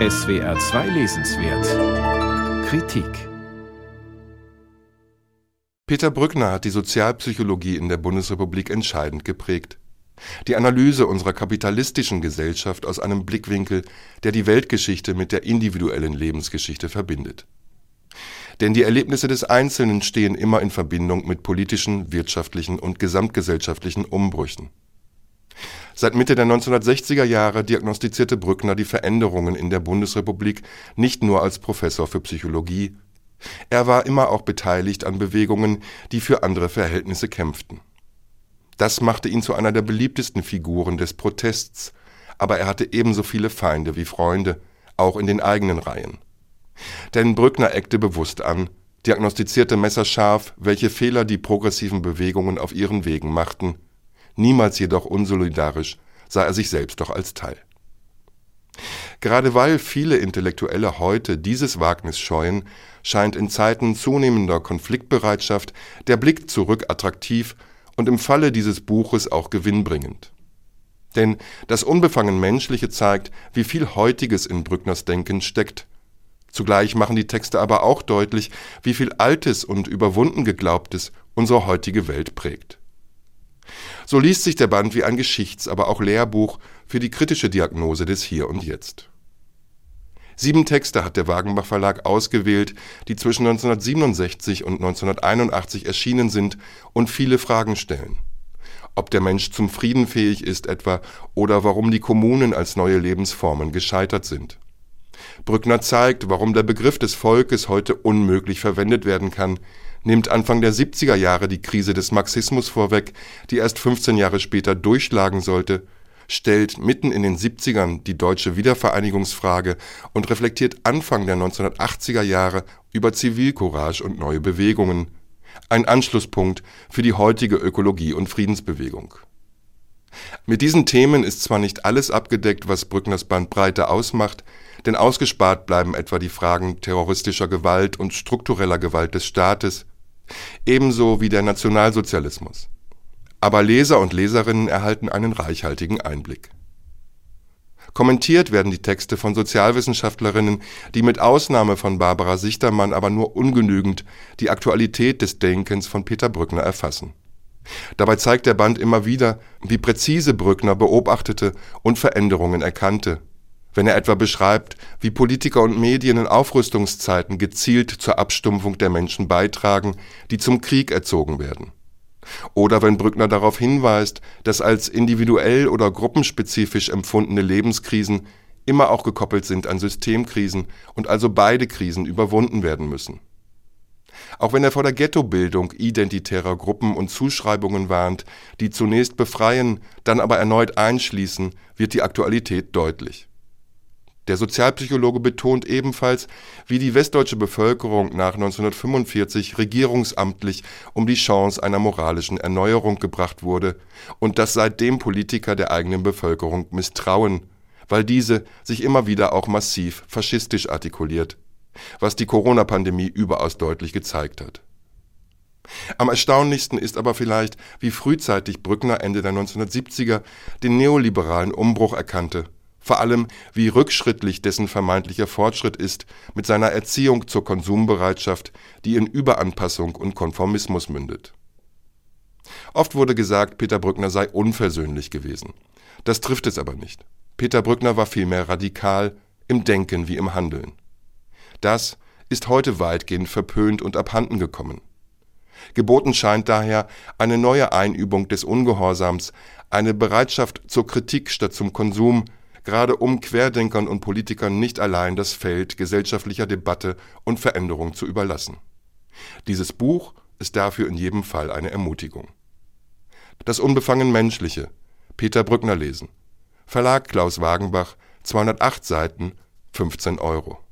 SWR 2 Lesenswert Kritik Peter Brückner hat die Sozialpsychologie in der Bundesrepublik entscheidend geprägt. Die Analyse unserer kapitalistischen Gesellschaft aus einem Blickwinkel, der die Weltgeschichte mit der individuellen Lebensgeschichte verbindet. Denn die Erlebnisse des Einzelnen stehen immer in Verbindung mit politischen, wirtschaftlichen und gesamtgesellschaftlichen Umbrüchen. Seit Mitte der 1960er Jahre diagnostizierte Brückner die Veränderungen in der Bundesrepublik nicht nur als Professor für Psychologie, er war immer auch beteiligt an Bewegungen, die für andere Verhältnisse kämpften. Das machte ihn zu einer der beliebtesten Figuren des Protests, aber er hatte ebenso viele Feinde wie Freunde, auch in den eigenen Reihen. Denn Brückner eckte bewusst an, diagnostizierte messerscharf, welche Fehler die progressiven Bewegungen auf ihren Wegen machten niemals jedoch unsolidarisch, sah er sich selbst doch als Teil. Gerade weil viele Intellektuelle heute dieses Wagnis scheuen, scheint in Zeiten zunehmender Konfliktbereitschaft der Blick zurück attraktiv und im Falle dieses Buches auch gewinnbringend. Denn das unbefangen Menschliche zeigt, wie viel Heutiges in Brückners Denken steckt. Zugleich machen die Texte aber auch deutlich, wie viel Altes und überwunden Geglaubtes unsere heutige Welt prägt. So liest sich der Band wie ein Geschichts-, aber auch Lehrbuch für die kritische Diagnose des Hier und Jetzt. Sieben Texte hat der Wagenbach Verlag ausgewählt, die zwischen 1967 und 1981 erschienen sind und viele Fragen stellen. Ob der Mensch zum Frieden fähig ist etwa oder warum die Kommunen als neue Lebensformen gescheitert sind. Brückner zeigt, warum der Begriff des Volkes heute unmöglich verwendet werden kann, nimmt Anfang der 70er Jahre die Krise des Marxismus vorweg, die erst 15 Jahre später durchschlagen sollte, stellt mitten in den 70ern die deutsche Wiedervereinigungsfrage und reflektiert Anfang der 1980er Jahre über Zivilcourage und neue Bewegungen, ein Anschlusspunkt für die heutige Ökologie und Friedensbewegung. Mit diesen Themen ist zwar nicht alles abgedeckt, was Brückners Bandbreite ausmacht, denn ausgespart bleiben etwa die Fragen terroristischer Gewalt und struktureller Gewalt des Staates, ebenso wie der Nationalsozialismus. Aber Leser und Leserinnen erhalten einen reichhaltigen Einblick. Kommentiert werden die Texte von Sozialwissenschaftlerinnen, die mit Ausnahme von Barbara Sichtermann aber nur ungenügend die Aktualität des Denkens von Peter Brückner erfassen. Dabei zeigt der Band immer wieder, wie präzise Brückner beobachtete und Veränderungen erkannte, wenn er etwa beschreibt, wie Politiker und Medien in Aufrüstungszeiten gezielt zur Abstumpfung der Menschen beitragen, die zum Krieg erzogen werden. Oder wenn Brückner darauf hinweist, dass als individuell oder gruppenspezifisch empfundene Lebenskrisen immer auch gekoppelt sind an Systemkrisen und also beide Krisen überwunden werden müssen. Auch wenn er vor der Ghettobildung identitärer Gruppen und Zuschreibungen warnt, die zunächst befreien, dann aber erneut einschließen, wird die Aktualität deutlich. Der Sozialpsychologe betont ebenfalls, wie die westdeutsche Bevölkerung nach 1945 regierungsamtlich um die Chance einer moralischen Erneuerung gebracht wurde und dass seitdem Politiker der eigenen Bevölkerung misstrauen, weil diese sich immer wieder auch massiv faschistisch artikuliert, was die Corona-Pandemie überaus deutlich gezeigt hat. Am erstaunlichsten ist aber vielleicht, wie frühzeitig Brückner Ende der 1970er den neoliberalen Umbruch erkannte vor allem wie rückschrittlich dessen vermeintlicher Fortschritt ist mit seiner Erziehung zur Konsumbereitschaft, die in Überanpassung und Konformismus mündet. Oft wurde gesagt, Peter Brückner sei unversöhnlich gewesen. Das trifft es aber nicht. Peter Brückner war vielmehr radikal, im Denken wie im Handeln. Das ist heute weitgehend verpönt und abhanden gekommen. Geboten scheint daher eine neue Einübung des Ungehorsams, eine Bereitschaft zur Kritik statt zum Konsum, gerade um Querdenkern und Politikern nicht allein das Feld gesellschaftlicher Debatte und Veränderung zu überlassen. Dieses Buch ist dafür in jedem Fall eine Ermutigung. Das unbefangen Menschliche, Peter Brückner lesen. Verlag Klaus Wagenbach, 208 Seiten, 15 Euro.